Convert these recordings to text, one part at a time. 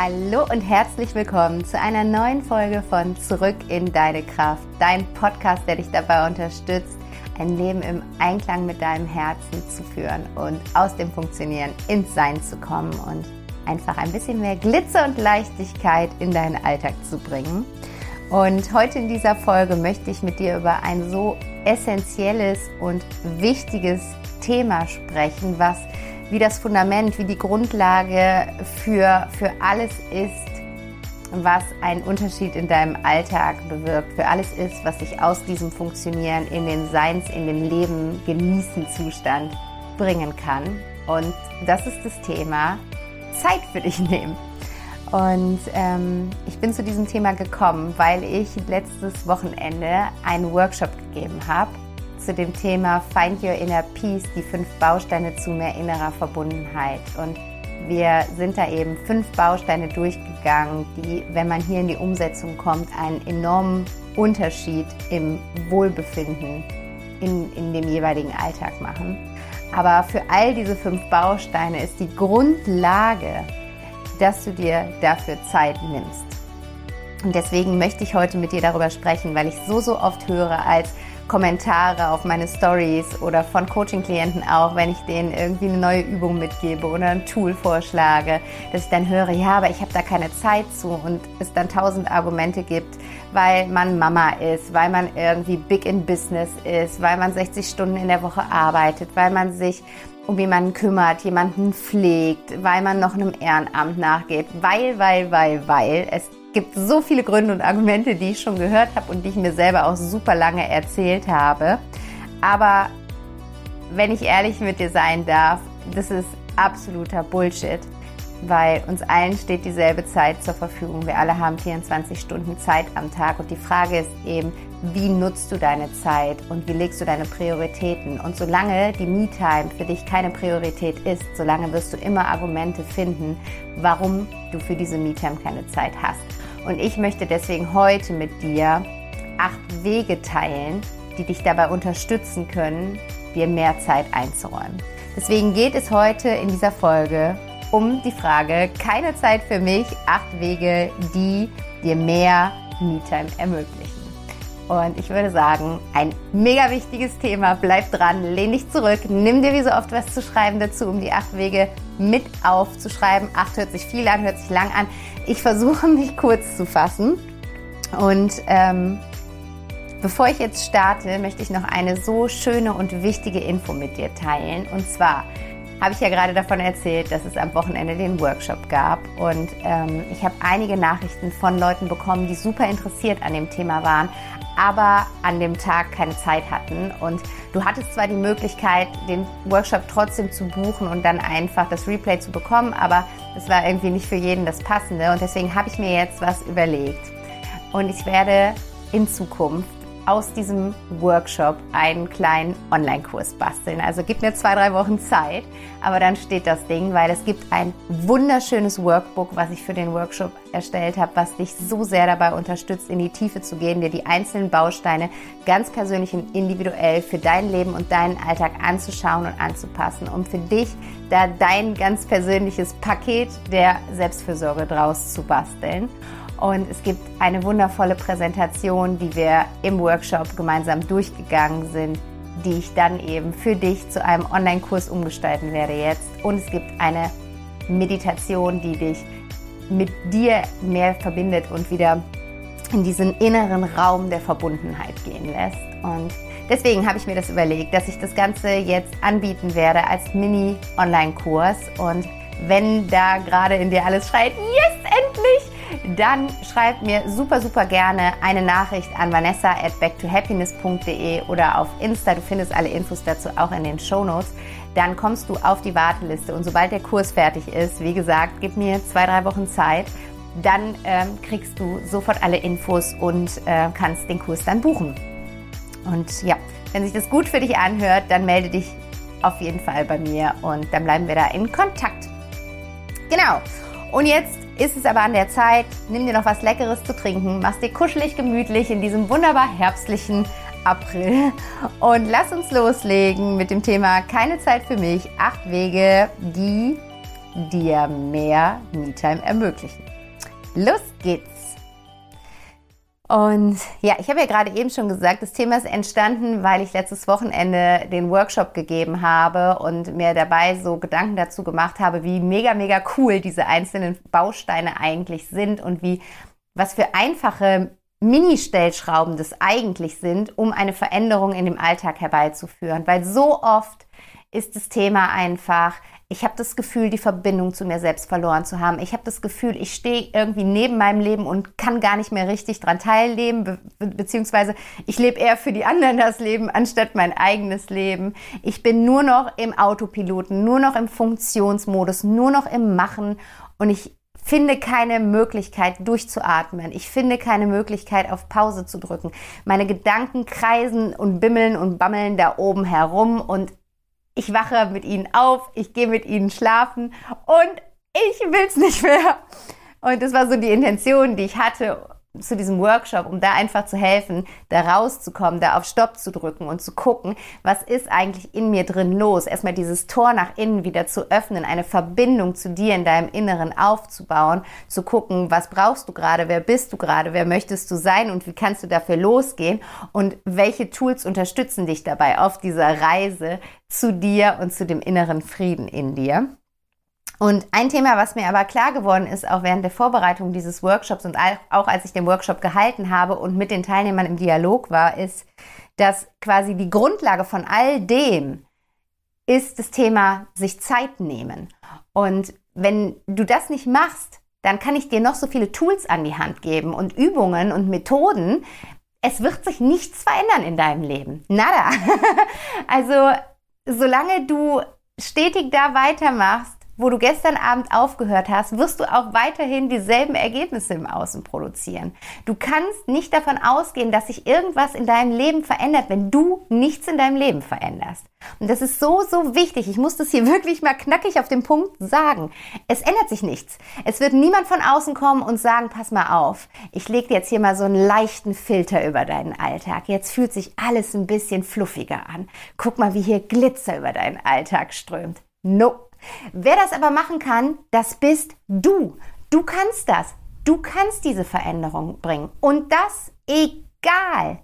Hallo und herzlich willkommen zu einer neuen Folge von Zurück in deine Kraft, dein Podcast, der dich dabei unterstützt, ein Leben im Einklang mit deinem Herzen zu führen und aus dem Funktionieren ins Sein zu kommen und einfach ein bisschen mehr Glitzer und Leichtigkeit in deinen Alltag zu bringen. Und heute in dieser Folge möchte ich mit dir über ein so essentielles und wichtiges Thema sprechen, was wie das Fundament, wie die Grundlage für, für alles ist, was einen Unterschied in deinem Alltag bewirkt, für alles ist, was sich aus diesem Funktionieren in den Seins, in den Leben genießen Zustand bringen kann. Und das ist das Thema Zeit für dich nehmen. Und ähm, ich bin zu diesem Thema gekommen, weil ich letztes Wochenende einen Workshop gegeben habe zu dem Thema Find Your Inner Peace, die fünf Bausteine zu mehr innerer Verbundenheit. Und wir sind da eben fünf Bausteine durchgegangen, die, wenn man hier in die Umsetzung kommt, einen enormen Unterschied im Wohlbefinden in, in dem jeweiligen Alltag machen. Aber für all diese fünf Bausteine ist die Grundlage, dass du dir dafür Zeit nimmst. Und deswegen möchte ich heute mit dir darüber sprechen, weil ich so, so oft höre als Kommentare auf meine Stories oder von Coaching-Klienten auch, wenn ich denen irgendwie eine neue Übung mitgebe oder ein Tool vorschlage, dass ich dann höre, ja, aber ich habe da keine Zeit zu und es dann tausend Argumente gibt, weil man Mama ist, weil man irgendwie big in Business ist, weil man 60 Stunden in der Woche arbeitet, weil man sich um jemanden kümmert, jemanden pflegt, weil man noch einem Ehrenamt nachgeht, weil, weil, weil, weil. Es gibt so viele Gründe und Argumente, die ich schon gehört habe und die ich mir selber auch super lange erzählt habe. Aber wenn ich ehrlich mit dir sein darf, das ist absoluter Bullshit, weil uns allen steht dieselbe Zeit zur Verfügung. Wir alle haben 24 Stunden Zeit am Tag und die Frage ist eben, wie nutzt du deine Zeit und wie legst du deine Prioritäten? Und solange die Me-Time für dich keine Priorität ist, solange wirst du immer Argumente finden, warum du für diese Me-Time keine Zeit hast. Und ich möchte deswegen heute mit dir acht Wege teilen, die dich dabei unterstützen können, dir mehr Zeit einzuräumen. Deswegen geht es heute in dieser Folge um die Frage, keine Zeit für mich, acht Wege, die dir mehr Me-Time ermöglichen. Und ich würde sagen, ein mega wichtiges Thema. Bleib dran, lehn dich zurück, nimm dir wie so oft was zu schreiben dazu, um die acht Wege mit aufzuschreiben. Acht hört sich viel an, hört sich lang an. Ich versuche mich kurz zu fassen. Und ähm, bevor ich jetzt starte, möchte ich noch eine so schöne und wichtige Info mit dir teilen. Und zwar habe ich ja gerade davon erzählt, dass es am Wochenende den Workshop gab. Und ähm, ich habe einige Nachrichten von Leuten bekommen, die super interessiert an dem Thema waren, aber an dem Tag keine Zeit hatten. Und du hattest zwar die Möglichkeit, den Workshop trotzdem zu buchen und dann einfach das Replay zu bekommen, aber es war irgendwie nicht für jeden das Passende. Und deswegen habe ich mir jetzt was überlegt. Und ich werde in Zukunft aus diesem Workshop einen kleinen Online-Kurs basteln. Also gib mir zwei, drei Wochen Zeit, aber dann steht das Ding, weil es gibt ein wunderschönes Workbook, was ich für den Workshop erstellt habe, was dich so sehr dabei unterstützt, in die Tiefe zu gehen, dir die einzelnen Bausteine ganz persönlich und individuell für dein Leben und deinen Alltag anzuschauen und anzupassen, um für dich da dein ganz persönliches Paket der Selbstfürsorge draus zu basteln. Und es gibt eine wundervolle Präsentation, die wir im Workshop gemeinsam durchgegangen sind, die ich dann eben für dich zu einem Online-Kurs umgestalten werde jetzt. Und es gibt eine Meditation, die dich mit dir mehr verbindet und wieder in diesen inneren Raum der Verbundenheit gehen lässt. Und deswegen habe ich mir das überlegt, dass ich das Ganze jetzt anbieten werde als Mini-Online-Kurs. Und wenn da gerade in dir alles schreit, yes, endlich! Dann schreib mir super, super gerne eine Nachricht an vanessa at backtohappiness.de oder auf Insta. Du findest alle Infos dazu auch in den Show Notes. Dann kommst du auf die Warteliste und sobald der Kurs fertig ist, wie gesagt, gib mir zwei, drei Wochen Zeit, dann ähm, kriegst du sofort alle Infos und äh, kannst den Kurs dann buchen. Und ja, wenn sich das gut für dich anhört, dann melde dich auf jeden Fall bei mir und dann bleiben wir da in Kontakt. Genau. Und jetzt ist es aber an der Zeit, nimm dir noch was Leckeres zu trinken, mach's dir kuschelig gemütlich in diesem wunderbar herbstlichen April und lass uns loslegen mit dem Thema Keine Zeit für mich, acht Wege, die dir mehr Me-Time ermöglichen. Los geht's! Und ja, ich habe ja gerade eben schon gesagt, das Thema ist entstanden, weil ich letztes Wochenende den Workshop gegeben habe und mir dabei so Gedanken dazu gemacht habe, wie mega, mega cool diese einzelnen Bausteine eigentlich sind und wie, was für einfache Mini-Stellschrauben das eigentlich sind, um eine Veränderung in dem Alltag herbeizuführen. Weil so oft ist das Thema einfach, ich habe das Gefühl, die Verbindung zu mir selbst verloren zu haben. Ich habe das Gefühl, ich stehe irgendwie neben meinem Leben und kann gar nicht mehr richtig dran teilnehmen, be beziehungsweise ich lebe eher für die anderen das Leben anstatt mein eigenes Leben. Ich bin nur noch im Autopiloten, nur noch im Funktionsmodus, nur noch im Machen und ich finde keine Möglichkeit durchzuatmen. Ich finde keine Möglichkeit auf Pause zu drücken. Meine Gedanken kreisen und bimmeln und bammeln da oben herum und ich wache mit ihnen auf, ich gehe mit ihnen schlafen und ich will es nicht mehr. Und das war so die Intention, die ich hatte zu diesem Workshop, um da einfach zu helfen, da rauszukommen, da auf Stopp zu drücken und zu gucken, was ist eigentlich in mir drin los. Erstmal dieses Tor nach innen wieder zu öffnen, eine Verbindung zu dir in deinem Inneren aufzubauen, zu gucken, was brauchst du gerade, wer bist du gerade, wer möchtest du sein und wie kannst du dafür losgehen und welche Tools unterstützen dich dabei auf dieser Reise zu dir und zu dem inneren Frieden in dir. Und ein Thema, was mir aber klar geworden ist, auch während der Vorbereitung dieses Workshops und auch als ich den Workshop gehalten habe und mit den Teilnehmern im Dialog war, ist, dass quasi die Grundlage von all dem ist das Thema sich Zeit nehmen. Und wenn du das nicht machst, dann kann ich dir noch so viele Tools an die Hand geben und Übungen und Methoden. Es wird sich nichts verändern in deinem Leben. Nada. also, solange du stetig da weitermachst, wo du gestern Abend aufgehört hast, wirst du auch weiterhin dieselben Ergebnisse im Außen produzieren. Du kannst nicht davon ausgehen, dass sich irgendwas in deinem Leben verändert, wenn du nichts in deinem Leben veränderst. Und das ist so, so wichtig. Ich muss das hier wirklich mal knackig auf den Punkt sagen. Es ändert sich nichts. Es wird niemand von außen kommen und sagen, pass mal auf, ich lege jetzt hier mal so einen leichten Filter über deinen Alltag. Jetzt fühlt sich alles ein bisschen fluffiger an. Guck mal, wie hier Glitzer über deinen Alltag strömt. No, Wer das aber machen kann, das bist du. Du kannst das. Du kannst diese Veränderung bringen. Und das egal,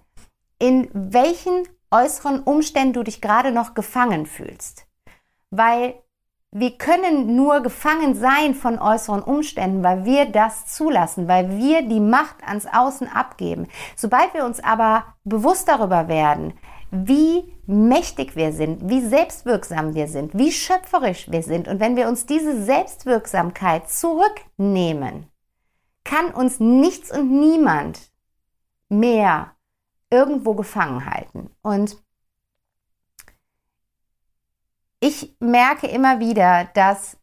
in welchen äußeren Umständen du dich gerade noch gefangen fühlst. Weil wir können nur gefangen sein von äußeren Umständen, weil wir das zulassen, weil wir die Macht ans Außen abgeben. Sobald wir uns aber bewusst darüber werden, wie mächtig wir sind, wie selbstwirksam wir sind, wie schöpferisch wir sind. Und wenn wir uns diese Selbstwirksamkeit zurücknehmen, kann uns nichts und niemand mehr irgendwo gefangen halten. Und ich merke immer wieder, dass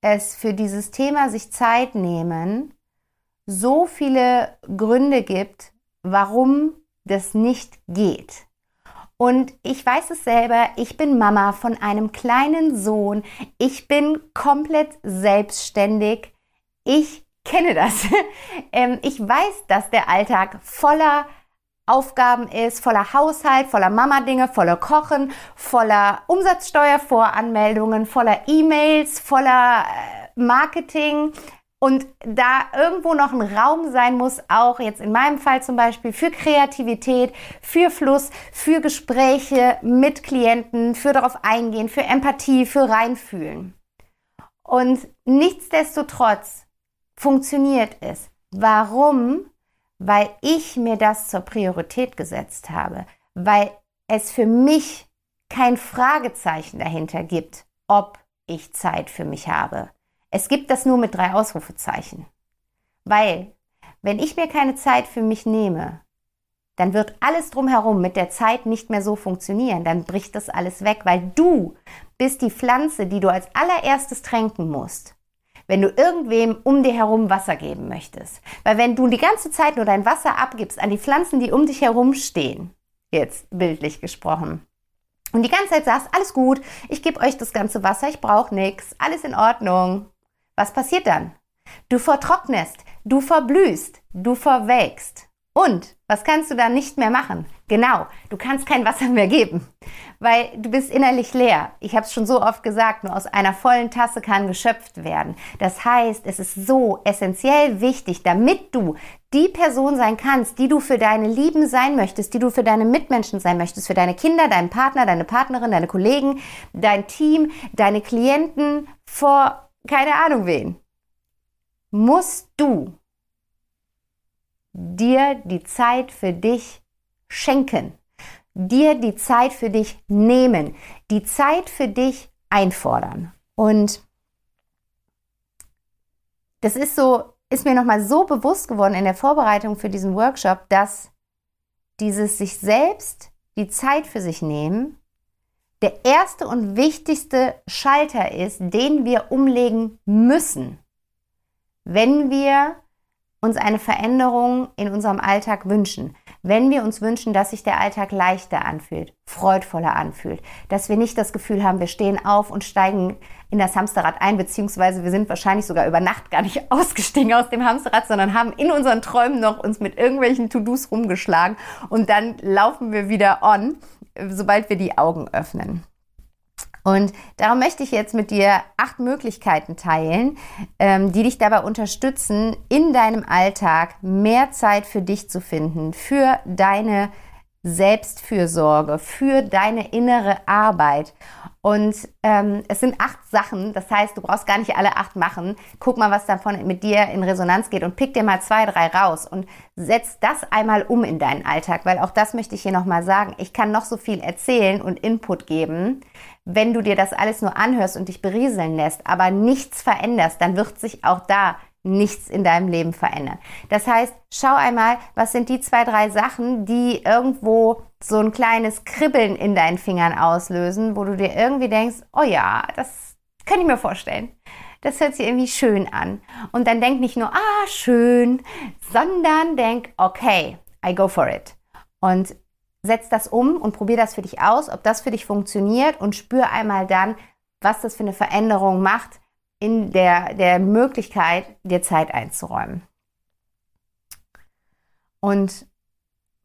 es für dieses Thema sich Zeit nehmen so viele Gründe gibt, warum das nicht geht. Und ich weiß es selber, ich bin Mama von einem kleinen Sohn. Ich bin komplett selbstständig. Ich kenne das. Ähm, ich weiß, dass der Alltag voller Aufgaben ist, voller Haushalt, voller Mama-Dinge, voller Kochen, voller Umsatzsteuervoranmeldungen, voller E-Mails, voller äh, Marketing, und da irgendwo noch ein Raum sein muss, auch jetzt in meinem Fall zum Beispiel für Kreativität, für Fluss, für Gespräche mit Klienten, für darauf eingehen, für Empathie, für reinfühlen. Und nichtsdestotrotz funktioniert es. Warum? Weil ich mir das zur Priorität gesetzt habe, weil es für mich kein Fragezeichen dahinter gibt, ob ich Zeit für mich habe es gibt das nur mit drei Ausrufezeichen. Weil, wenn ich mir keine Zeit für mich nehme, dann wird alles drumherum mit der Zeit nicht mehr so funktionieren. Dann bricht das alles weg, weil du bist die Pflanze, die du als allererstes tränken musst. Wenn du irgendwem um dir herum Wasser geben möchtest. Weil wenn du die ganze Zeit nur dein Wasser abgibst an die Pflanzen, die um dich herum stehen, jetzt bildlich gesprochen, und die ganze Zeit sagst, alles gut, ich gebe euch das ganze Wasser, ich brauche nichts, alles in Ordnung, was passiert dann? Du vertrocknest, du verblühst, du verwelkst. Und was kannst du dann nicht mehr machen? Genau, du kannst kein Wasser mehr geben, weil du bist innerlich leer. Ich habe es schon so oft gesagt, nur aus einer vollen Tasse kann geschöpft werden. Das heißt, es ist so essentiell wichtig, damit du die Person sein kannst, die du für deine Lieben sein möchtest, die du für deine Mitmenschen sein möchtest, für deine Kinder, deinen Partner, deine Partnerin, deine Kollegen, dein Team, deine Klienten, vor keine Ahnung wen, musst du dir die Zeit für dich schenken, dir die Zeit für dich nehmen, die Zeit für dich einfordern. Und das ist so, ist mir nochmal so bewusst geworden in der Vorbereitung für diesen Workshop, dass dieses sich selbst die Zeit für sich nehmen der erste und wichtigste Schalter ist, den wir umlegen müssen, wenn wir uns eine Veränderung in unserem Alltag wünschen, wenn wir uns wünschen, dass sich der Alltag leichter anfühlt, freudvoller anfühlt, dass wir nicht das Gefühl haben, wir stehen auf und steigen in das Hamsterrad ein, beziehungsweise wir sind wahrscheinlich sogar über Nacht gar nicht ausgestiegen aus dem Hamsterrad, sondern haben in unseren Träumen noch uns mit irgendwelchen To-Dos rumgeschlagen und dann laufen wir wieder on, sobald wir die Augen öffnen. Und darum möchte ich jetzt mit dir acht Möglichkeiten teilen, ähm, die dich dabei unterstützen, in deinem Alltag mehr Zeit für dich zu finden, für deine Selbstfürsorge, für deine innere Arbeit. Und ähm, es sind acht Sachen, das heißt, du brauchst gar nicht alle acht machen. Guck mal, was davon mit dir in Resonanz geht und pick dir mal zwei, drei raus und setz das einmal um in deinen Alltag, weil auch das möchte ich hier nochmal sagen. Ich kann noch so viel erzählen und Input geben. Wenn du dir das alles nur anhörst und dich berieseln lässt, aber nichts veränderst, dann wird sich auch da nichts in deinem Leben verändern. Das heißt, schau einmal, was sind die zwei, drei Sachen, die irgendwo so ein kleines Kribbeln in deinen Fingern auslösen, wo du dir irgendwie denkst, oh ja, das kann ich mir vorstellen. Das hört sich irgendwie schön an. Und dann denk nicht nur, ah, schön, sondern denk, okay, I go for it. Und setz das um und probier das für dich aus, ob das für dich funktioniert und spür einmal dann, was das für eine Veränderung macht, in der, der Möglichkeit, dir Zeit einzuräumen. Und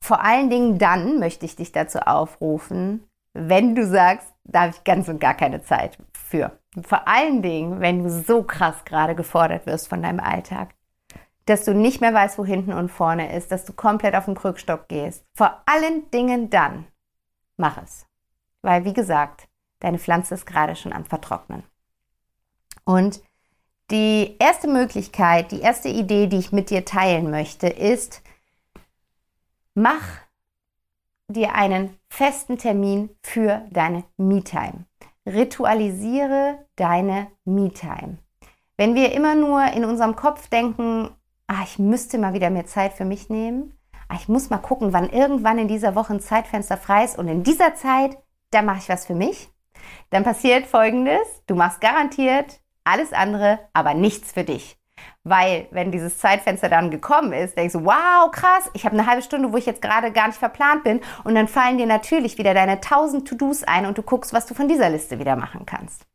vor allen Dingen dann möchte ich dich dazu aufrufen, wenn du sagst, da habe ich ganz und gar keine Zeit für. Vor allen Dingen, wenn du so krass gerade gefordert wirst von deinem Alltag, dass du nicht mehr weißt, wo hinten und vorne ist, dass du komplett auf den Krückstock gehst. Vor allen Dingen dann, mach es. Weil, wie gesagt, deine Pflanze ist gerade schon am Vertrocknen. Und die erste Möglichkeit, die erste Idee, die ich mit dir teilen möchte, ist, mach dir einen festen Termin für deine Me-Time. Ritualisiere deine Me-Time. Wenn wir immer nur in unserem Kopf denken, ah, ich müsste mal wieder mehr Zeit für mich nehmen, ah, ich muss mal gucken, wann irgendwann in dieser Woche ein Zeitfenster frei ist und in dieser Zeit, da mache ich was für mich, dann passiert Folgendes, du machst garantiert alles andere, aber nichts für dich. Weil, wenn dieses Zeitfenster dann gekommen ist, denkst du, wow, krass, ich habe eine halbe Stunde, wo ich jetzt gerade gar nicht verplant bin. Und dann fallen dir natürlich wieder deine 1000 To-Dos ein und du guckst, was du von dieser Liste wieder machen kannst.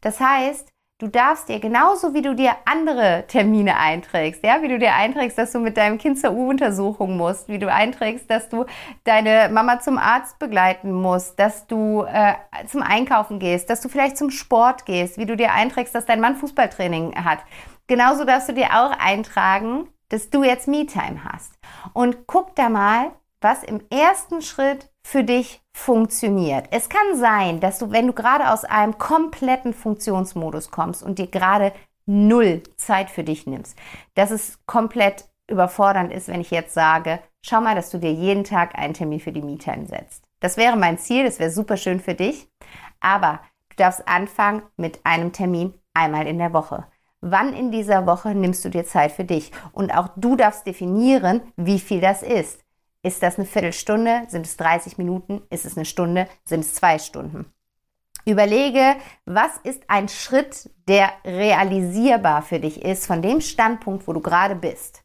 Das heißt, Du darfst dir genauso wie du dir andere Termine einträgst, ja, wie du dir einträgst, dass du mit deinem Kind zur U-Untersuchung musst, wie du einträgst, dass du deine Mama zum Arzt begleiten musst, dass du äh, zum Einkaufen gehst, dass du vielleicht zum Sport gehst, wie du dir einträgst, dass dein Mann Fußballtraining hat. Genauso darfst du dir auch eintragen, dass du jetzt Me-Time hast. Und guck da mal, was im ersten Schritt für dich funktioniert. Es kann sein, dass du, wenn du gerade aus einem kompletten Funktionsmodus kommst und dir gerade null Zeit für dich nimmst, dass es komplett überfordernd ist, wenn ich jetzt sage, schau mal, dass du dir jeden Tag einen Termin für die Me-Time setzt. Das wäre mein Ziel, das wäre super schön für dich, aber du darfst anfangen mit einem Termin einmal in der Woche. Wann in dieser Woche nimmst du dir Zeit für dich? Und auch du darfst definieren, wie viel das ist. Ist das eine Viertelstunde? Sind es 30 Minuten? Ist es eine Stunde? Sind es zwei Stunden? Überlege, was ist ein Schritt, der realisierbar für dich ist, von dem Standpunkt, wo du gerade bist.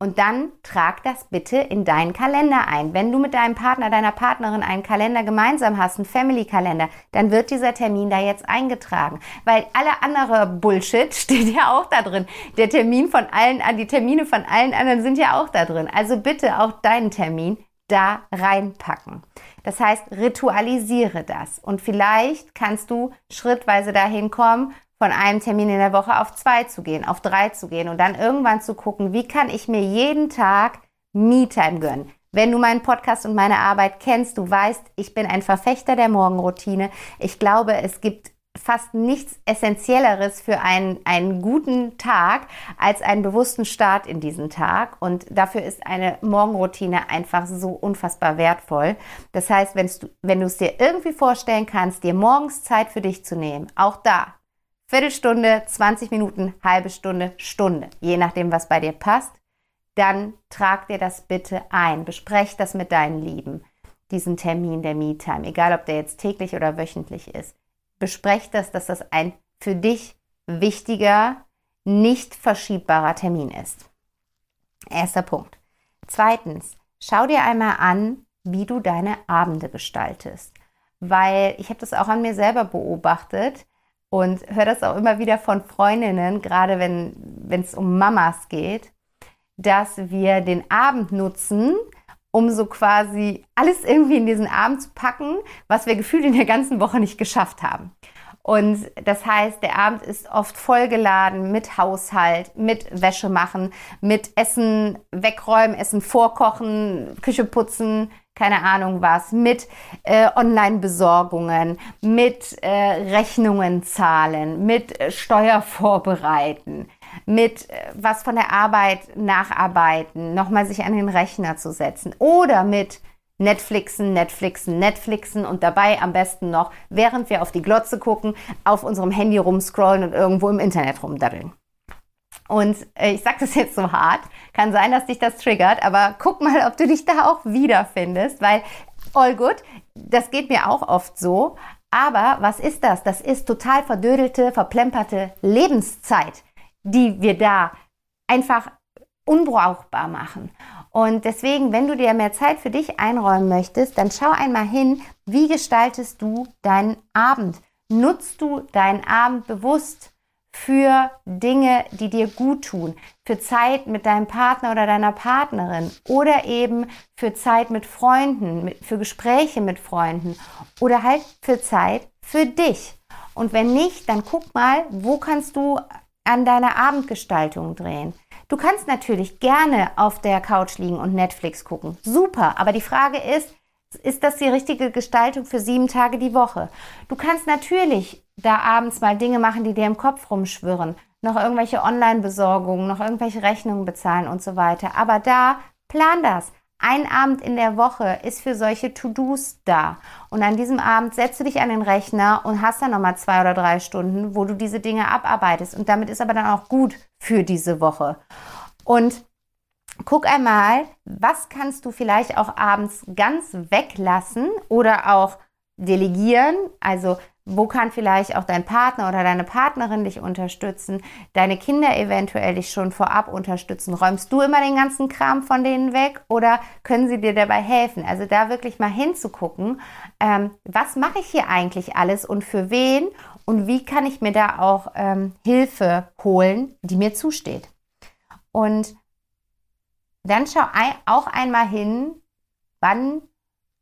Und dann trag das bitte in deinen Kalender ein. Wenn du mit deinem Partner, deiner Partnerin einen Kalender gemeinsam hast, einen Family-Kalender, dann wird dieser Termin da jetzt eingetragen. Weil alle andere Bullshit steht ja auch da drin. Der Termin von allen, die Termine von allen anderen sind ja auch da drin. Also bitte auch deinen Termin da reinpacken. Das heißt, ritualisiere das. Und vielleicht kannst du schrittweise dahin kommen, von einem Termin in der Woche auf zwei zu gehen, auf drei zu gehen und dann irgendwann zu gucken, wie kann ich mir jeden Tag Me-Time gönnen. Wenn du meinen Podcast und meine Arbeit kennst, du weißt, ich bin ein Verfechter der Morgenroutine. Ich glaube, es gibt fast nichts Essentielleres für einen, einen guten Tag als einen bewussten Start in diesen Tag. Und dafür ist eine Morgenroutine einfach so unfassbar wertvoll. Das heißt, wenn du es dir irgendwie vorstellen kannst, dir morgens Zeit für dich zu nehmen, auch da, Viertelstunde, 20 Minuten, halbe Stunde, Stunde, je nachdem, was bei dir passt, dann trag dir das bitte ein. Besprech das mit deinen Lieben, diesen Termin der Me-Time, egal ob der jetzt täglich oder wöchentlich ist. Besprech das, dass das ein für dich wichtiger, nicht verschiebbarer Termin ist. Erster Punkt. Zweitens, schau dir einmal an, wie du deine Abende gestaltest. Weil ich habe das auch an mir selber beobachtet und höre das auch immer wieder von Freundinnen, gerade wenn es um Mamas geht, dass wir den Abend nutzen, um so quasi alles irgendwie in diesen Abend zu packen, was wir gefühlt in der ganzen Woche nicht geschafft haben. Und das heißt, der Abend ist oft vollgeladen mit Haushalt, mit Wäsche machen, mit Essen wegräumen, Essen vorkochen, Küche putzen, keine Ahnung was, mit äh, Online-Besorgungen, mit äh, Rechnungen zahlen, mit äh, Steuer vorbereiten, mit äh, was von der Arbeit nacharbeiten, nochmal sich an den Rechner zu setzen oder mit Netflixen, Netflixen, Netflixen und dabei am besten noch, während wir auf die Glotze gucken, auf unserem Handy rumscrollen und irgendwo im Internet rumdaddeln. Und äh, ich sage das jetzt so hart, kann sein, dass dich das triggert, aber guck mal, ob du dich da auch wiederfindest, weil all good, das geht mir auch oft so. Aber was ist das? Das ist total verdödelte, verplemperte Lebenszeit, die wir da einfach unbrauchbar machen. Und deswegen, wenn du dir mehr Zeit für dich einräumen möchtest, dann schau einmal hin, wie gestaltest du deinen Abend? Nutzt du deinen Abend bewusst? Für Dinge, die dir gut tun, für Zeit mit deinem Partner oder deiner Partnerin oder eben für Zeit mit Freunden, für Gespräche mit Freunden oder halt für Zeit für dich. Und wenn nicht, dann guck mal, wo kannst du an deiner Abendgestaltung drehen. Du kannst natürlich gerne auf der Couch liegen und Netflix gucken. Super, aber die Frage ist, ist das die richtige Gestaltung für sieben Tage die Woche? Du kannst natürlich da abends mal Dinge machen, die dir im Kopf rumschwirren, noch irgendwelche Online-Besorgungen, noch irgendwelche Rechnungen bezahlen und so weiter. Aber da plan das. Ein Abend in der Woche ist für solche To-Dos da. Und an diesem Abend setzt du dich an den Rechner und hast dann nochmal zwei oder drei Stunden, wo du diese Dinge abarbeitest. Und damit ist aber dann auch gut für diese Woche. Und guck einmal, was kannst du vielleicht auch abends ganz weglassen oder auch delegieren. Also wo kann vielleicht auch dein Partner oder deine Partnerin dich unterstützen, deine Kinder eventuell dich schon vorab unterstützen. Räumst du immer den ganzen Kram von denen weg oder können sie dir dabei helfen? Also da wirklich mal hinzugucken, ähm, was mache ich hier eigentlich alles und für wen und wie kann ich mir da auch ähm, Hilfe holen, die mir zusteht. Und dann schau auch einmal hin, wann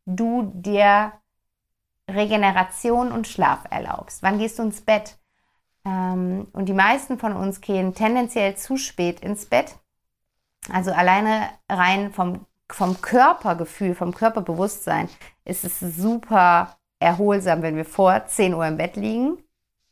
du dir Regeneration und Schlaf erlaubst. Wann gehst du ins Bett? Ähm, und die meisten von uns gehen tendenziell zu spät ins Bett. Also alleine rein vom, vom Körpergefühl, vom Körperbewusstsein ist es super erholsam, wenn wir vor 10 Uhr im Bett liegen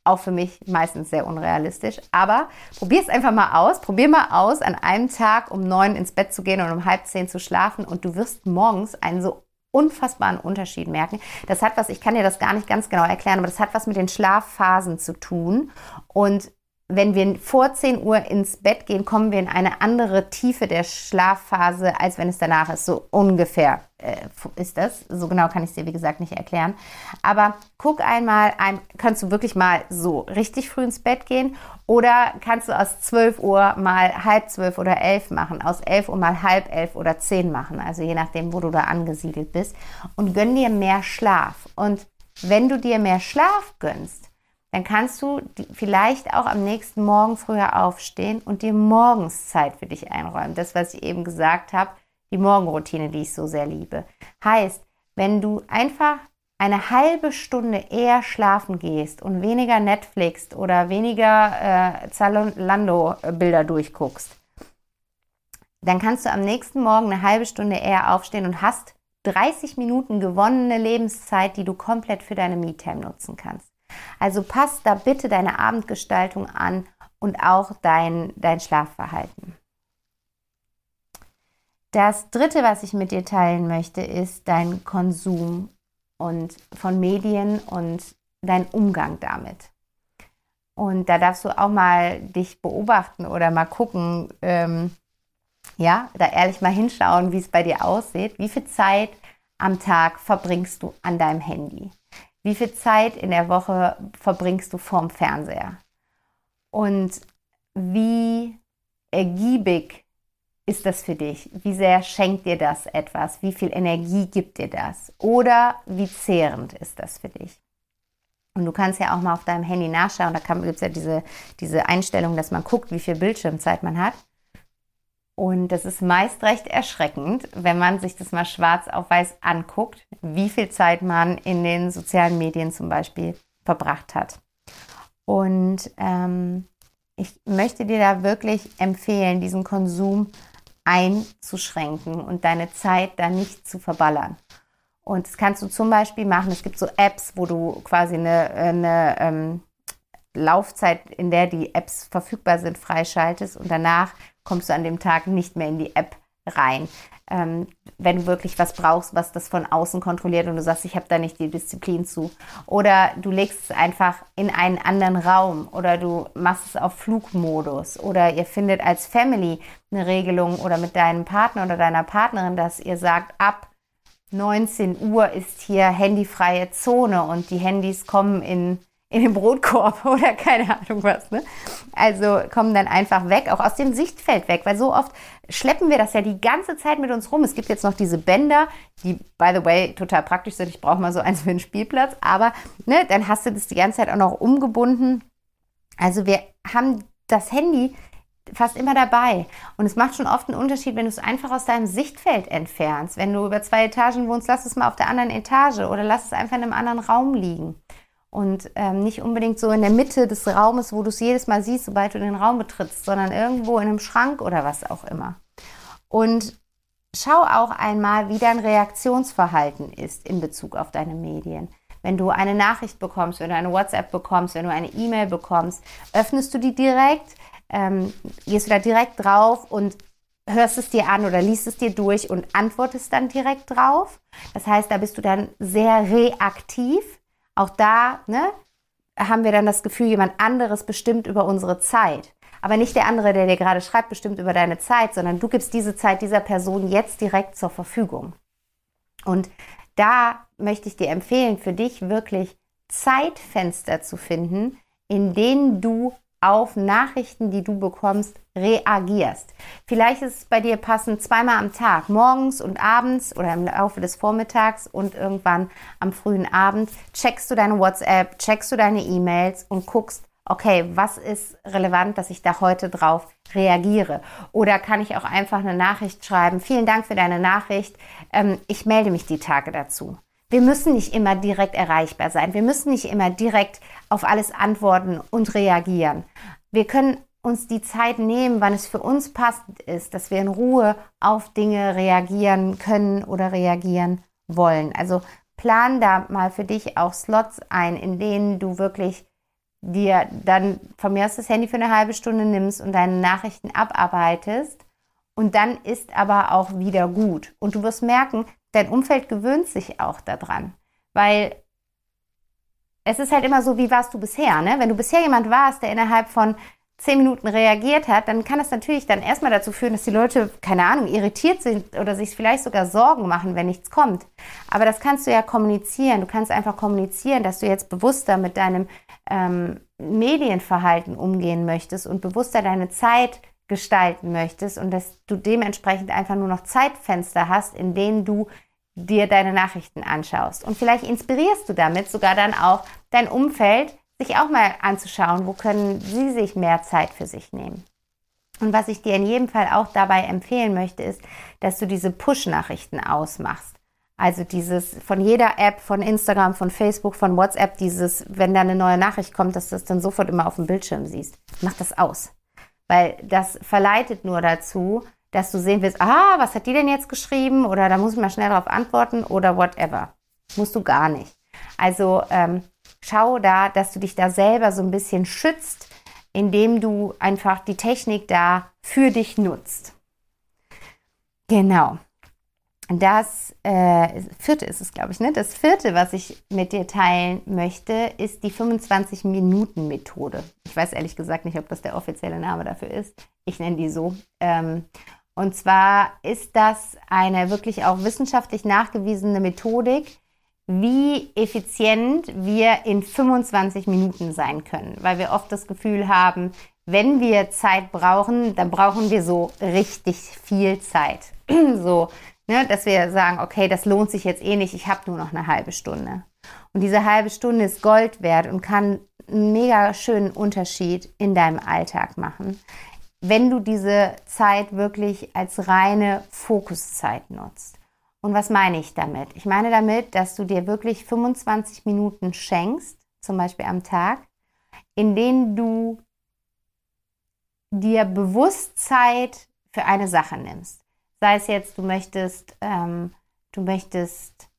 auch für mich meistens sehr unrealistisch. Aber probier es einfach mal aus. Probier mal aus, an einem Tag um neun ins Bett zu gehen und um halb zehn zu schlafen und du wirst morgens einen so unfassbaren Unterschied merken. Das hat was, ich kann dir das gar nicht ganz genau erklären, aber das hat was mit den Schlafphasen zu tun. Und wenn wir vor 10 Uhr ins Bett gehen, kommen wir in eine andere Tiefe der Schlafphase, als wenn es danach ist. So ungefähr äh, ist das. So genau kann ich es dir, wie gesagt, nicht erklären. Aber guck einmal, ein, kannst du wirklich mal so richtig früh ins Bett gehen oder kannst du aus 12 Uhr mal halb zwölf oder elf machen, aus 11 Uhr mal halb elf oder zehn machen, also je nachdem, wo du da angesiedelt bist und gönn dir mehr Schlaf. Und wenn du dir mehr Schlaf gönnst, dann kannst du vielleicht auch am nächsten Morgen früher aufstehen und dir morgens Zeit für dich einräumen. Das, was ich eben gesagt habe, die Morgenroutine, die ich so sehr liebe. Heißt, wenn du einfach eine halbe Stunde eher schlafen gehst und weniger Netflix oder weniger äh, Zalando-Bilder durchguckst, dann kannst du am nächsten Morgen eine halbe Stunde eher aufstehen und hast 30 Minuten gewonnene Lebenszeit, die du komplett für deine Me-Time nutzen kannst. Also passt da bitte deine Abendgestaltung an und auch dein, dein Schlafverhalten. Das dritte, was ich mit dir teilen möchte, ist dein Konsum und von Medien und dein Umgang damit. Und da darfst du auch mal dich beobachten oder mal gucken, ähm, ja, da ehrlich mal hinschauen, wie es bei dir aussieht. Wie viel Zeit am Tag verbringst du an deinem Handy? Wie viel Zeit in der Woche verbringst du vorm Fernseher? Und wie ergiebig ist das für dich? Wie sehr schenkt dir das etwas? Wie viel Energie gibt dir das? Oder wie zehrend ist das für dich? Und du kannst ja auch mal auf deinem Handy nachschauen, da gibt es ja diese, diese Einstellung, dass man guckt, wie viel Bildschirmzeit man hat. Und das ist meist recht erschreckend, wenn man sich das mal schwarz auf weiß anguckt, wie viel Zeit man in den sozialen Medien zum Beispiel verbracht hat. Und ähm, ich möchte dir da wirklich empfehlen, diesen Konsum einzuschränken und deine Zeit da nicht zu verballern. Und das kannst du zum Beispiel machen. Es gibt so Apps, wo du quasi eine, eine ähm, Laufzeit, in der die Apps verfügbar sind, freischaltest und danach kommst du an dem Tag nicht mehr in die App rein. Ähm, wenn du wirklich was brauchst, was das von außen kontrolliert und du sagst, ich habe da nicht die Disziplin zu. Oder du legst es einfach in einen anderen Raum oder du machst es auf Flugmodus oder ihr findet als Family eine Regelung oder mit deinem Partner oder deiner Partnerin, dass ihr sagt, ab 19 Uhr ist hier handyfreie Zone und die Handys kommen in in den Brotkorb oder keine Ahnung was. Ne? Also kommen dann einfach weg, auch aus dem Sichtfeld weg, weil so oft schleppen wir das ja die ganze Zeit mit uns rum. Es gibt jetzt noch diese Bänder, die, by the way, total praktisch sind. Ich brauche mal so eins für den Spielplatz, aber ne, dann hast du das die ganze Zeit auch noch umgebunden. Also wir haben das Handy fast immer dabei. Und es macht schon oft einen Unterschied, wenn du es einfach aus deinem Sichtfeld entfernst. Wenn du über zwei Etagen wohnst, lass es mal auf der anderen Etage oder lass es einfach in einem anderen Raum liegen und ähm, nicht unbedingt so in der Mitte des Raumes, wo du es jedes Mal siehst, sobald du den Raum betrittst, sondern irgendwo in einem Schrank oder was auch immer. Und schau auch einmal, wie dein Reaktionsverhalten ist in Bezug auf deine Medien. Wenn du eine Nachricht bekommst, wenn du eine WhatsApp bekommst, wenn du eine E-Mail bekommst, öffnest du die direkt, ähm, gehst du da direkt drauf und hörst es dir an oder liest es dir durch und antwortest dann direkt drauf. Das heißt, da bist du dann sehr reaktiv auch da ne, haben wir dann das Gefühl, jemand anderes bestimmt über unsere Zeit. Aber nicht der andere, der dir gerade schreibt, bestimmt über deine Zeit, sondern du gibst diese Zeit dieser Person jetzt direkt zur Verfügung. Und da möchte ich dir empfehlen, für dich wirklich Zeitfenster zu finden, in denen du auf Nachrichten, die du bekommst, reagierst. Vielleicht ist es bei dir passend zweimal am Tag, morgens und abends oder im Laufe des Vormittags und irgendwann am frühen Abend, checkst du deine WhatsApp, checkst du deine E-Mails und guckst, okay, was ist relevant, dass ich da heute drauf reagiere? Oder kann ich auch einfach eine Nachricht schreiben? Vielen Dank für deine Nachricht. Ähm, ich melde mich die Tage dazu. Wir müssen nicht immer direkt erreichbar sein. Wir müssen nicht immer direkt auf alles antworten und reagieren. Wir können uns die Zeit nehmen, wann es für uns passend ist, dass wir in Ruhe auf Dinge reagieren können oder reagieren wollen. Also plan da mal für dich auch Slots ein, in denen du wirklich dir dann von mir aus das Handy für eine halbe Stunde nimmst und deine Nachrichten abarbeitest. Und dann ist aber auch wieder gut. Und du wirst merken, dein Umfeld gewöhnt sich auch daran. Weil es ist halt immer so, wie warst du bisher? Ne? Wenn du bisher jemand warst, der innerhalb von zehn Minuten reagiert hat, dann kann das natürlich dann erstmal dazu führen, dass die Leute, keine Ahnung, irritiert sind oder sich vielleicht sogar Sorgen machen, wenn nichts kommt. Aber das kannst du ja kommunizieren. Du kannst einfach kommunizieren, dass du jetzt bewusster mit deinem ähm, Medienverhalten umgehen möchtest und bewusster deine Zeit gestalten möchtest und dass du dementsprechend einfach nur noch Zeitfenster hast, in denen du dir deine Nachrichten anschaust. Und vielleicht inspirierst du damit sogar dann auch dein Umfeld, sich auch mal anzuschauen, wo können sie sich mehr Zeit für sich nehmen. Und was ich dir in jedem Fall auch dabei empfehlen möchte, ist, dass du diese Push-Nachrichten ausmachst. Also dieses von jeder App, von Instagram, von Facebook, von WhatsApp, dieses, wenn da eine neue Nachricht kommt, dass du das dann sofort immer auf dem Bildschirm siehst. Mach das aus. Weil das verleitet nur dazu, dass du sehen willst, ah, was hat die denn jetzt geschrieben? Oder da muss ich mal schnell darauf antworten oder whatever. Musst du gar nicht. Also ähm, schau da, dass du dich da selber so ein bisschen schützt, indem du einfach die Technik da für dich nutzt. Genau. Das äh, vierte ist es, glaube ich, ne? Das vierte, was ich mit dir teilen möchte, ist die 25-Minuten-Methode. Ich weiß ehrlich gesagt nicht, ob das der offizielle Name dafür ist. Ich nenne die so. Ähm, und zwar ist das eine wirklich auch wissenschaftlich nachgewiesene Methodik, wie effizient wir in 25 Minuten sein können, weil wir oft das Gefühl haben, wenn wir Zeit brauchen, dann brauchen wir so richtig viel Zeit. so, ne, dass wir sagen, okay, das lohnt sich jetzt eh nicht, ich habe nur noch eine halbe Stunde. Und diese halbe Stunde ist Gold wert und kann einen mega schönen Unterschied in deinem Alltag machen, wenn du diese Zeit wirklich als reine Fokuszeit nutzt. Und was meine ich damit? Ich meine damit, dass du dir wirklich 25 Minuten schenkst, zum Beispiel am Tag, in denen du dir bewusst Zeit für eine Sache nimmst. Sei es jetzt, du möchtest, ähm, du möchtest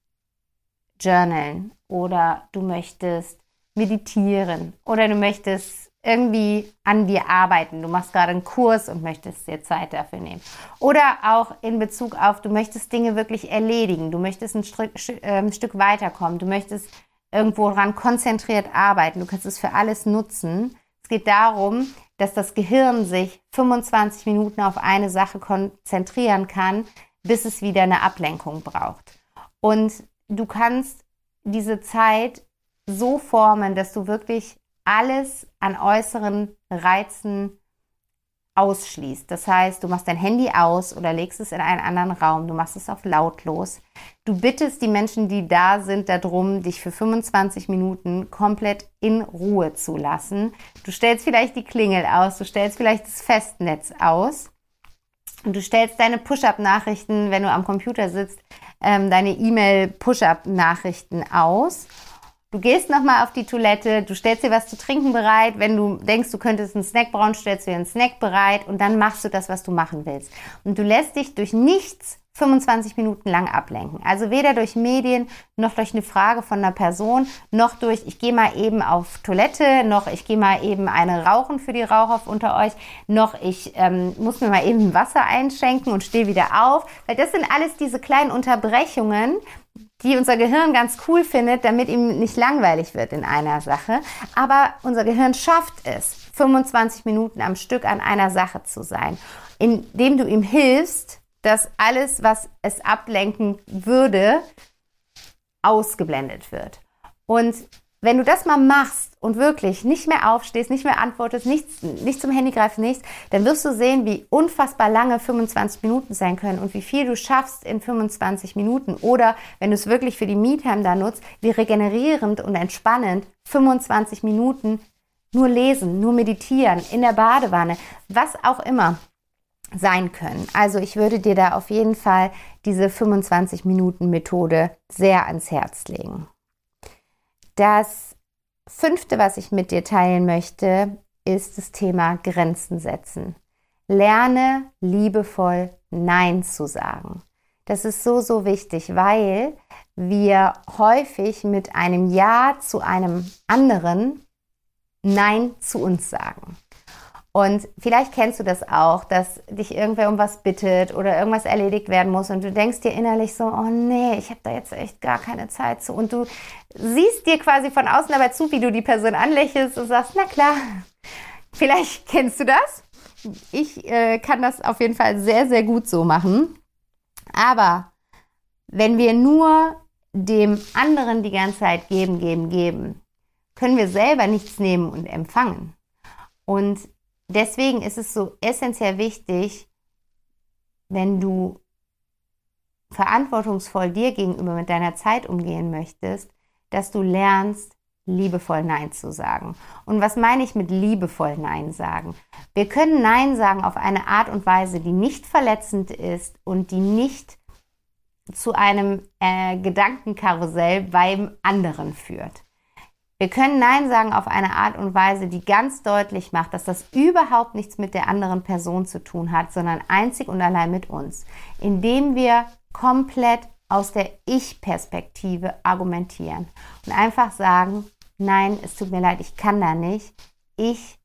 journalen oder du möchtest meditieren oder du möchtest irgendwie an dir arbeiten. Du machst gerade einen Kurs und möchtest dir Zeit dafür nehmen. Oder auch in Bezug auf, du möchtest Dinge wirklich erledigen. Du möchtest ein Stück, ein Stück weiterkommen. Du möchtest irgendwo dran konzentriert arbeiten. Du kannst es für alles nutzen. Es geht darum, dass das Gehirn sich 25 Minuten auf eine Sache konzentrieren kann, bis es wieder eine Ablenkung braucht. Und du kannst diese Zeit so formen, dass du wirklich alles an äußeren Reizen ausschließt. Das heißt, du machst dein Handy aus oder legst es in einen anderen Raum, du machst es auf lautlos. Du bittest die Menschen, die da sind, darum, dich für 25 Minuten komplett in Ruhe zu lassen. Du stellst vielleicht die Klingel aus, du stellst vielleicht das Festnetz aus und du stellst deine Push-up-Nachrichten, wenn du am Computer sitzt, ähm, deine E-Mail-Push-up-Nachrichten aus Du gehst nochmal auf die Toilette, du stellst dir was zu trinken bereit. Wenn du denkst, du könntest einen Snack brauchen, stellst du dir einen Snack bereit und dann machst du das, was du machen willst. Und du lässt dich durch nichts 25 Minuten lang ablenken. Also weder durch Medien, noch durch eine Frage von einer Person, noch durch, ich gehe mal eben auf Toilette, noch ich gehe mal eben eine rauchen für die Raucher unter euch, noch ich ähm, muss mir mal eben Wasser einschenken und stehe wieder auf. Weil das sind alles diese kleinen Unterbrechungen, die unser Gehirn ganz cool findet, damit ihm nicht langweilig wird in einer Sache. Aber unser Gehirn schafft es, 25 Minuten am Stück an einer Sache zu sein, indem du ihm hilfst, dass alles, was es ablenken würde, ausgeblendet wird. Und wenn du das mal machst und wirklich nicht mehr aufstehst, nicht mehr antwortest, nichts, nicht zum Handy greifst, nichts, dann wirst du sehen, wie unfassbar lange 25 Minuten sein können und wie viel du schaffst in 25 Minuten. Oder wenn du es wirklich für die Me-Time da nutzt, wie regenerierend und entspannend 25 Minuten nur lesen, nur meditieren, in der Badewanne, was auch immer sein können. Also ich würde dir da auf jeden Fall diese 25 Minuten Methode sehr ans Herz legen. Das fünfte, was ich mit dir teilen möchte, ist das Thema Grenzen setzen. Lerne liebevoll Nein zu sagen. Das ist so, so wichtig, weil wir häufig mit einem Ja zu einem anderen Nein zu uns sagen. Und vielleicht kennst du das auch, dass dich irgendwer um was bittet oder irgendwas erledigt werden muss und du denkst dir innerlich so, oh nee, ich habe da jetzt echt gar keine Zeit zu. Und du siehst dir quasi von außen dabei zu, wie du die Person anlächelst und sagst, na klar, vielleicht kennst du das. Ich äh, kann das auf jeden Fall sehr, sehr gut so machen. Aber wenn wir nur dem anderen die ganze Zeit geben, geben, geben, können wir selber nichts nehmen und empfangen. Und deswegen ist es so essentiell wichtig, wenn du verantwortungsvoll dir gegenüber mit deiner Zeit umgehen möchtest, dass du lernst, liebevoll Nein zu sagen. Und was meine ich mit liebevoll Nein sagen? Wir können Nein sagen auf eine Art und Weise, die nicht verletzend ist und die nicht zu einem äh, Gedankenkarussell beim anderen führt. Wir können Nein sagen auf eine Art und Weise, die ganz deutlich macht, dass das überhaupt nichts mit der anderen Person zu tun hat, sondern einzig und allein mit uns, indem wir komplett aus der Ich-Perspektive argumentieren und einfach sagen, nein, es tut mir leid, ich kann da nicht. Ich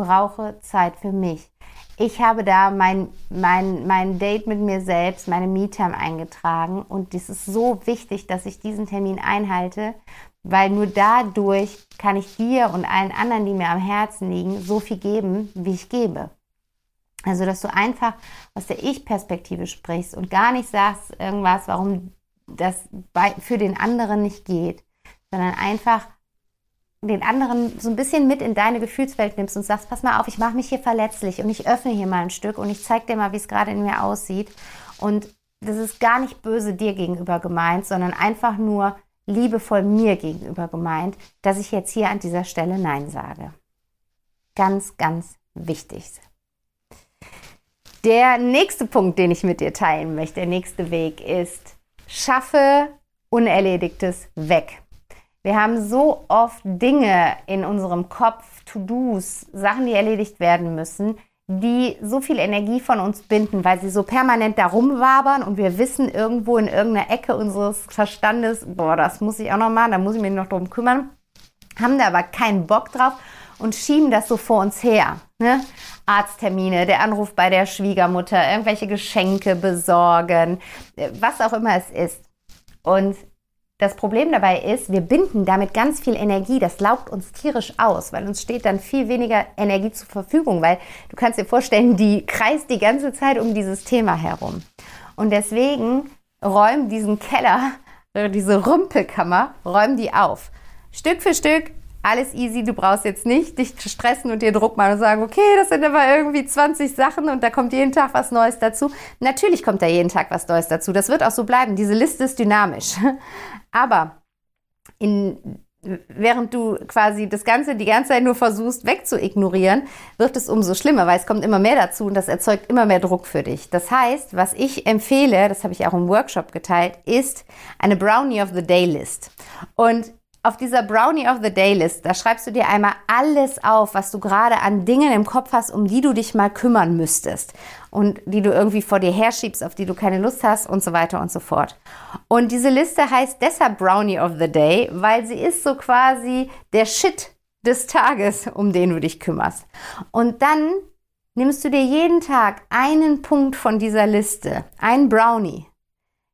brauche Zeit für mich. Ich habe da mein, mein, mein Date mit mir selbst, meine Me-Time eingetragen und es ist so wichtig, dass ich diesen Termin einhalte, weil nur dadurch kann ich dir und allen anderen, die mir am Herzen liegen, so viel geben, wie ich gebe. Also, dass du einfach aus der Ich-Perspektive sprichst und gar nicht sagst irgendwas, warum das bei, für den anderen nicht geht, sondern einfach den anderen so ein bisschen mit in deine Gefühlswelt nimmst und sagst, pass mal auf, ich mache mich hier verletzlich und ich öffne hier mal ein Stück und ich zeige dir mal, wie es gerade in mir aussieht. Und das ist gar nicht böse dir gegenüber gemeint, sondern einfach nur liebevoll mir gegenüber gemeint, dass ich jetzt hier an dieser Stelle Nein sage. Ganz, ganz wichtig. Der nächste Punkt, den ich mit dir teilen möchte, der nächste Weg ist, schaffe Unerledigtes weg. Wir haben so oft Dinge in unserem Kopf, To-Dos, Sachen, die erledigt werden müssen, die so viel Energie von uns binden, weil sie so permanent darum wabern und wir wissen irgendwo in irgendeiner Ecke unseres Verstandes, boah, das muss ich auch noch machen, da muss ich mich noch drum kümmern, haben da aber keinen Bock drauf und schieben das so vor uns her. Ne? Arzttermine, der Anruf bei der Schwiegermutter, irgendwelche Geschenke besorgen, was auch immer es ist. Und das Problem dabei ist, wir binden damit ganz viel Energie. Das laugt uns tierisch aus, weil uns steht dann viel weniger Energie zur Verfügung, weil du kannst dir vorstellen, die kreist die ganze Zeit um dieses Thema herum. Und deswegen räum diesen Keller, äh, diese Rümpelkammer, räum die auf. Stück für Stück, alles easy, du brauchst jetzt nicht dich stressen und dir Druck machen und sagen, okay, das sind aber irgendwie 20 Sachen und da kommt jeden Tag was Neues dazu. Natürlich kommt da jeden Tag was Neues dazu. Das wird auch so bleiben. Diese Liste ist dynamisch. Aber in, während du quasi das Ganze die ganze Zeit nur versuchst wegzuignorieren, wird es umso schlimmer, weil es kommt immer mehr dazu und das erzeugt immer mehr Druck für dich. Das heißt, was ich empfehle, das habe ich auch im Workshop geteilt, ist eine Brownie of the Day List. Und auf dieser Brownie of the Day List, da schreibst du dir einmal alles auf, was du gerade an Dingen im Kopf hast, um die du dich mal kümmern müsstest und die du irgendwie vor dir herschiebst, auf die du keine Lust hast und so weiter und so fort. Und diese Liste heißt deshalb Brownie of the Day, weil sie ist so quasi der Shit des Tages, um den du dich kümmerst. Und dann nimmst du dir jeden Tag einen Punkt von dieser Liste, einen Brownie,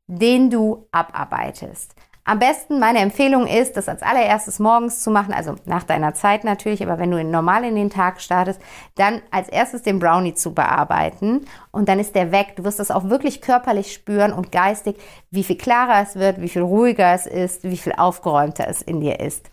den du abarbeitest. Am besten, meine Empfehlung ist, das als allererstes morgens zu machen, also nach deiner Zeit natürlich, aber wenn du normal in den Tag startest, dann als erstes den Brownie zu bearbeiten und dann ist der weg. Du wirst das auch wirklich körperlich spüren und geistig, wie viel klarer es wird, wie viel ruhiger es ist, wie viel aufgeräumter es in dir ist.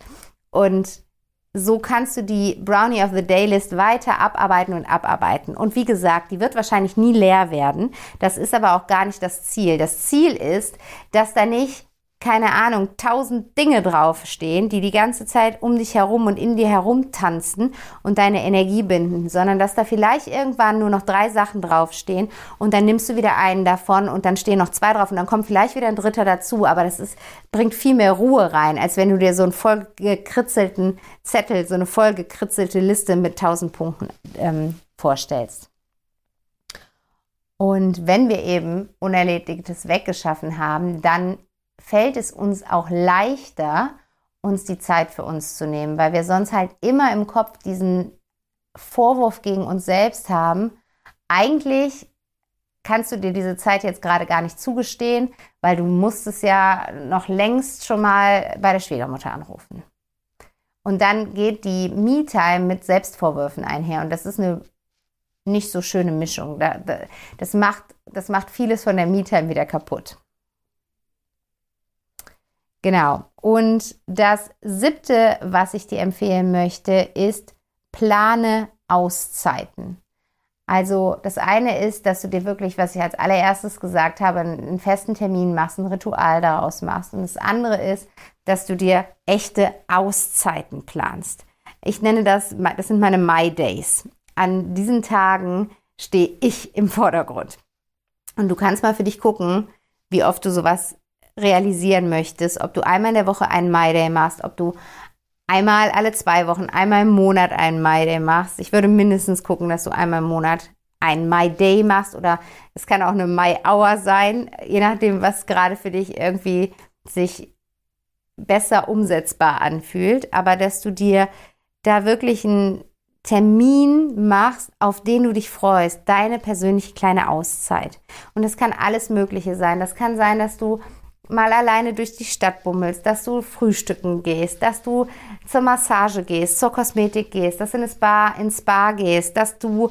Und so kannst du die Brownie of the Day List weiter abarbeiten und abarbeiten. Und wie gesagt, die wird wahrscheinlich nie leer werden. Das ist aber auch gar nicht das Ziel. Das Ziel ist, dass da nicht keine Ahnung, tausend Dinge draufstehen, die die ganze Zeit um dich herum und in dir herum tanzen und deine Energie binden, sondern dass da vielleicht irgendwann nur noch drei Sachen draufstehen und dann nimmst du wieder einen davon und dann stehen noch zwei drauf und dann kommt vielleicht wieder ein dritter dazu, aber das ist, bringt viel mehr Ruhe rein, als wenn du dir so einen vollgekritzelten Zettel, so eine vollgekritzelte Liste mit tausend Punkten ähm, vorstellst. Und wenn wir eben Unerledigtes weggeschaffen haben, dann fällt es uns auch leichter, uns die Zeit für uns zu nehmen, weil wir sonst halt immer im Kopf diesen Vorwurf gegen uns selbst haben. Eigentlich kannst du dir diese Zeit jetzt gerade gar nicht zugestehen, weil du musstest ja noch längst schon mal bei der Schwiegermutter anrufen. Und dann geht die Me-Time mit Selbstvorwürfen einher und das ist eine nicht so schöne Mischung. Das macht, das macht vieles von der Me-Time wieder kaputt. Genau. Und das siebte, was ich dir empfehlen möchte, ist plane Auszeiten. Also das eine ist, dass du dir wirklich, was ich als allererstes gesagt habe, einen festen Termin machst, ein Ritual daraus machst. Und das andere ist, dass du dir echte Auszeiten planst. Ich nenne das, das sind meine My Days. An diesen Tagen stehe ich im Vordergrund. Und du kannst mal für dich gucken, wie oft du sowas realisieren möchtest, ob du einmal in der Woche einen My Day machst, ob du einmal alle zwei Wochen, einmal im Monat einen My Day machst. Ich würde mindestens gucken, dass du einmal im Monat einen My Day machst oder es kann auch eine My Hour sein, je nachdem, was gerade für dich irgendwie sich besser umsetzbar anfühlt, aber dass du dir da wirklich einen Termin machst, auf den du dich freust, deine persönliche kleine Auszeit. Und das kann alles Mögliche sein. Das kann sein, dass du mal alleine durch die Stadt bummelst, dass du frühstücken gehst, dass du zur Massage gehst, zur Kosmetik gehst, dass du ins Spa, ins Spa gehst, dass du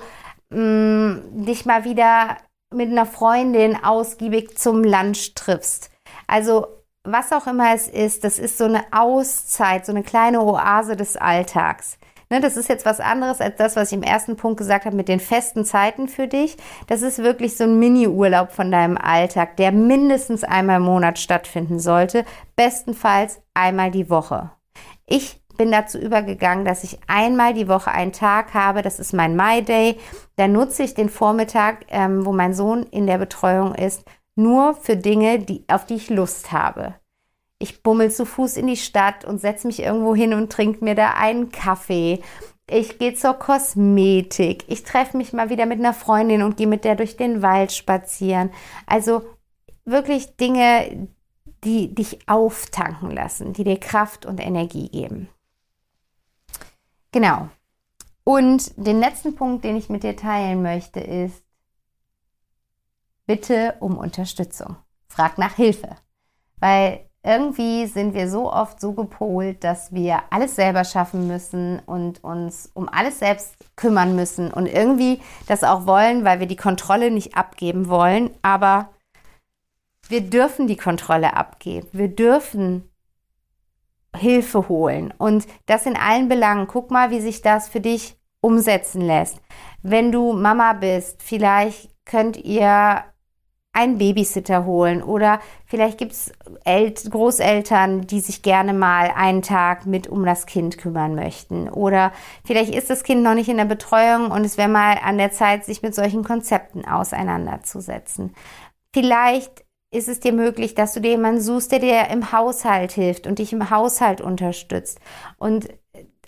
mh, mm, dich mal wieder mit einer Freundin ausgiebig zum Lunch triffst. Also was auch immer es ist, das ist so eine Auszeit, so eine kleine Oase des Alltags. Ne, das ist jetzt was anderes als das, was ich im ersten Punkt gesagt habe mit den festen Zeiten für dich. Das ist wirklich so ein Mini-Urlaub von deinem Alltag, der mindestens einmal im Monat stattfinden sollte. Bestenfalls einmal die Woche. Ich bin dazu übergegangen, dass ich einmal die Woche einen Tag habe, das ist mein My Day. Da nutze ich den Vormittag, ähm, wo mein Sohn in der Betreuung ist, nur für Dinge, die, auf die ich Lust habe. Ich bummel zu Fuß in die Stadt und setze mich irgendwo hin und trinke mir da einen Kaffee. Ich gehe zur Kosmetik. Ich treffe mich mal wieder mit einer Freundin und gehe mit der durch den Wald spazieren. Also wirklich Dinge, die dich auftanken lassen, die dir Kraft und Energie geben. Genau. Und den letzten Punkt, den ich mit dir teilen möchte, ist, bitte um Unterstützung. Frag nach Hilfe. Weil irgendwie sind wir so oft so gepolt, dass wir alles selber schaffen müssen und uns um alles selbst kümmern müssen und irgendwie das auch wollen, weil wir die Kontrolle nicht abgeben wollen. Aber wir dürfen die Kontrolle abgeben. Wir dürfen Hilfe holen und das in allen Belangen. Guck mal, wie sich das für dich umsetzen lässt. Wenn du Mama bist, vielleicht könnt ihr einen Babysitter holen. Oder vielleicht gibt es Großeltern, die sich gerne mal einen Tag mit um das Kind kümmern möchten. Oder vielleicht ist das Kind noch nicht in der Betreuung und es wäre mal an der Zeit, sich mit solchen Konzepten auseinanderzusetzen. Vielleicht ist es dir möglich, dass du dir jemanden suchst, der dir im Haushalt hilft und dich im Haushalt unterstützt. Und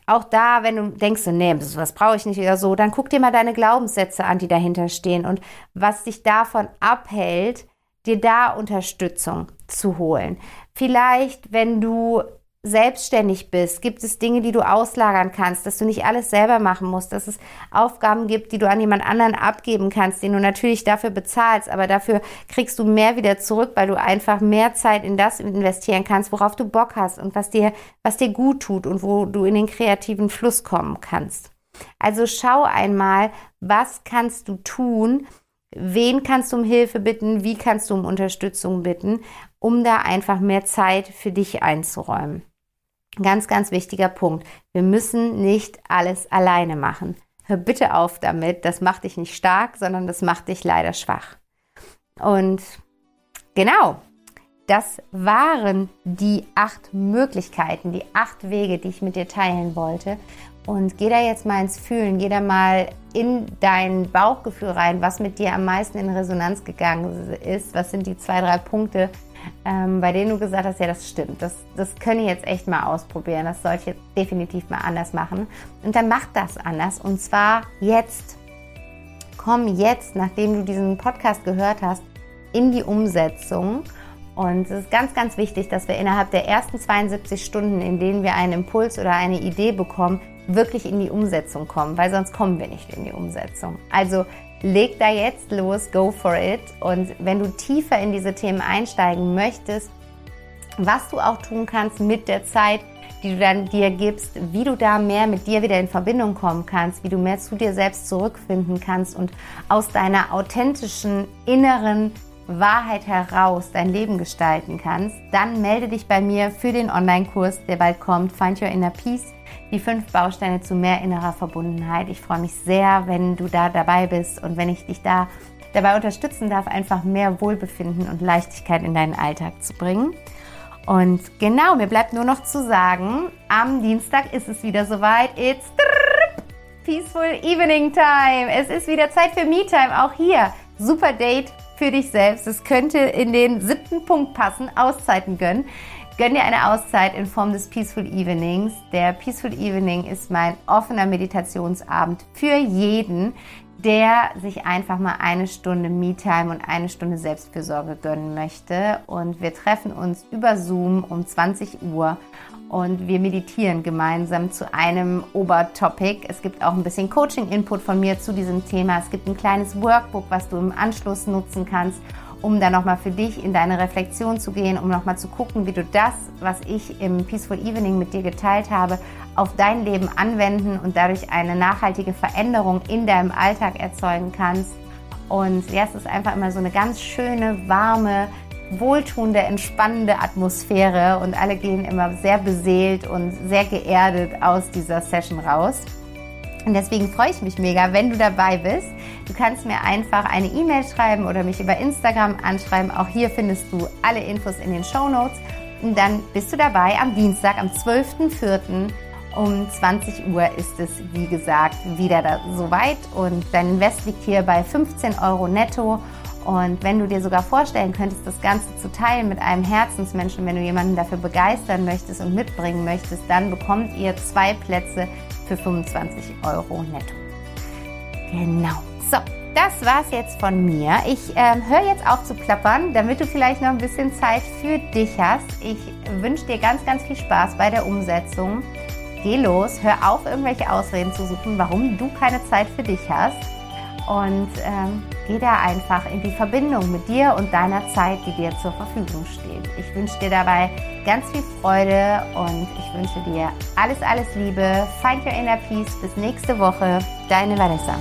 auch da, wenn du denkst, so, nee, das brauche ich nicht oder so, dann guck dir mal deine Glaubenssätze an, die dahinter stehen und was dich davon abhält, dir da Unterstützung zu holen. Vielleicht, wenn du selbstständig bist, gibt es Dinge, die du auslagern kannst, dass du nicht alles selber machen musst, dass es Aufgaben gibt, die du an jemand anderen abgeben kannst, den du natürlich dafür bezahlst, aber dafür kriegst du mehr wieder zurück, weil du einfach mehr Zeit in das investieren kannst, worauf du Bock hast und was dir, was dir gut tut und wo du in den kreativen Fluss kommen kannst. Also schau einmal, was kannst du tun, wen kannst du um Hilfe bitten, wie kannst du um Unterstützung bitten, um da einfach mehr Zeit für dich einzuräumen. Ganz, ganz wichtiger Punkt. Wir müssen nicht alles alleine machen. Hör bitte auf damit. Das macht dich nicht stark, sondern das macht dich leider schwach. Und genau, das waren die acht Möglichkeiten, die acht Wege, die ich mit dir teilen wollte. Und geh da jetzt mal ins Fühlen, geh da mal in dein Bauchgefühl rein, was mit dir am meisten in Resonanz gegangen ist. Was sind die zwei, drei Punkte, ähm, bei denen du gesagt hast, ja, das stimmt, das, das können ich jetzt echt mal ausprobieren, das sollte ich jetzt definitiv mal anders machen. Und dann mach das anders und zwar jetzt. Komm jetzt, nachdem du diesen Podcast gehört hast, in die Umsetzung. Und es ist ganz, ganz wichtig, dass wir innerhalb der ersten 72 Stunden, in denen wir einen Impuls oder eine Idee bekommen, wirklich in die Umsetzung kommen, weil sonst kommen wir nicht in die Umsetzung. Also leg da jetzt los, go for it. Und wenn du tiefer in diese Themen einsteigen möchtest, was du auch tun kannst mit der Zeit, die du dann dir gibst, wie du da mehr mit dir wieder in Verbindung kommen kannst, wie du mehr zu dir selbst zurückfinden kannst und aus deiner authentischen inneren Wahrheit heraus dein Leben gestalten kannst, dann melde dich bei mir für den Online-Kurs, der bald kommt, Find Your Inner Peace die fünf Bausteine zu mehr innerer Verbundenheit. Ich freue mich sehr, wenn du da dabei bist und wenn ich dich da dabei unterstützen darf, einfach mehr Wohlbefinden und Leichtigkeit in deinen Alltag zu bringen. Und genau, mir bleibt nur noch zu sagen, am Dienstag ist es wieder soweit. It's Peaceful Evening Time. Es ist wieder Zeit für Me-Time, auch hier. Super Date für dich selbst. Es könnte in den siebten Punkt passen, Auszeiten gönnen. Gönn dir eine Auszeit in Form des Peaceful Evenings. Der Peaceful Evening ist mein offener Meditationsabend für jeden, der sich einfach mal eine Stunde Me-Time und eine Stunde Selbstfürsorge gönnen möchte. Und wir treffen uns über Zoom um 20 Uhr und wir meditieren gemeinsam zu einem Obertopic. Es gibt auch ein bisschen Coaching-Input von mir zu diesem Thema. Es gibt ein kleines Workbook, was du im Anschluss nutzen kannst, um dann nochmal für dich in deine Reflexion zu gehen, um nochmal zu gucken, wie du das, was ich im Peaceful Evening mit dir geteilt habe, auf dein Leben anwenden und dadurch eine nachhaltige Veränderung in deinem Alltag erzeugen kannst. Und ja, es ist einfach immer so eine ganz schöne, warme, wohltuende, entspannende Atmosphäre und alle gehen immer sehr beseelt und sehr geerdet aus dieser Session raus. Und deswegen freue ich mich mega, wenn du dabei bist. Du kannst mir einfach eine E-Mail schreiben oder mich über Instagram anschreiben. Auch hier findest du alle Infos in den Show Notes. Und dann bist du dabei am Dienstag, am 12.04. Um 20 Uhr ist es, wie gesagt, wieder soweit und dein Invest liegt hier bei 15 Euro netto. Und wenn du dir sogar vorstellen könntest, das Ganze zu teilen mit einem Herzensmenschen, wenn du jemanden dafür begeistern möchtest und mitbringen möchtest, dann bekommt ihr zwei Plätze für 25 Euro netto. Genau. So, das war's jetzt von mir. Ich äh, höre jetzt auf zu plappern, damit du vielleicht noch ein bisschen Zeit für dich hast. Ich wünsche dir ganz, ganz viel Spaß bei der Umsetzung geh los, hör auf, irgendwelche Ausreden zu suchen, warum du keine Zeit für dich hast. Und ähm, geh da einfach in die Verbindung mit dir und deiner Zeit, die dir zur Verfügung steht. Ich wünsche dir dabei ganz viel Freude und ich wünsche dir alles, alles Liebe. Find your inner peace. Bis nächste Woche. Deine Vanessa.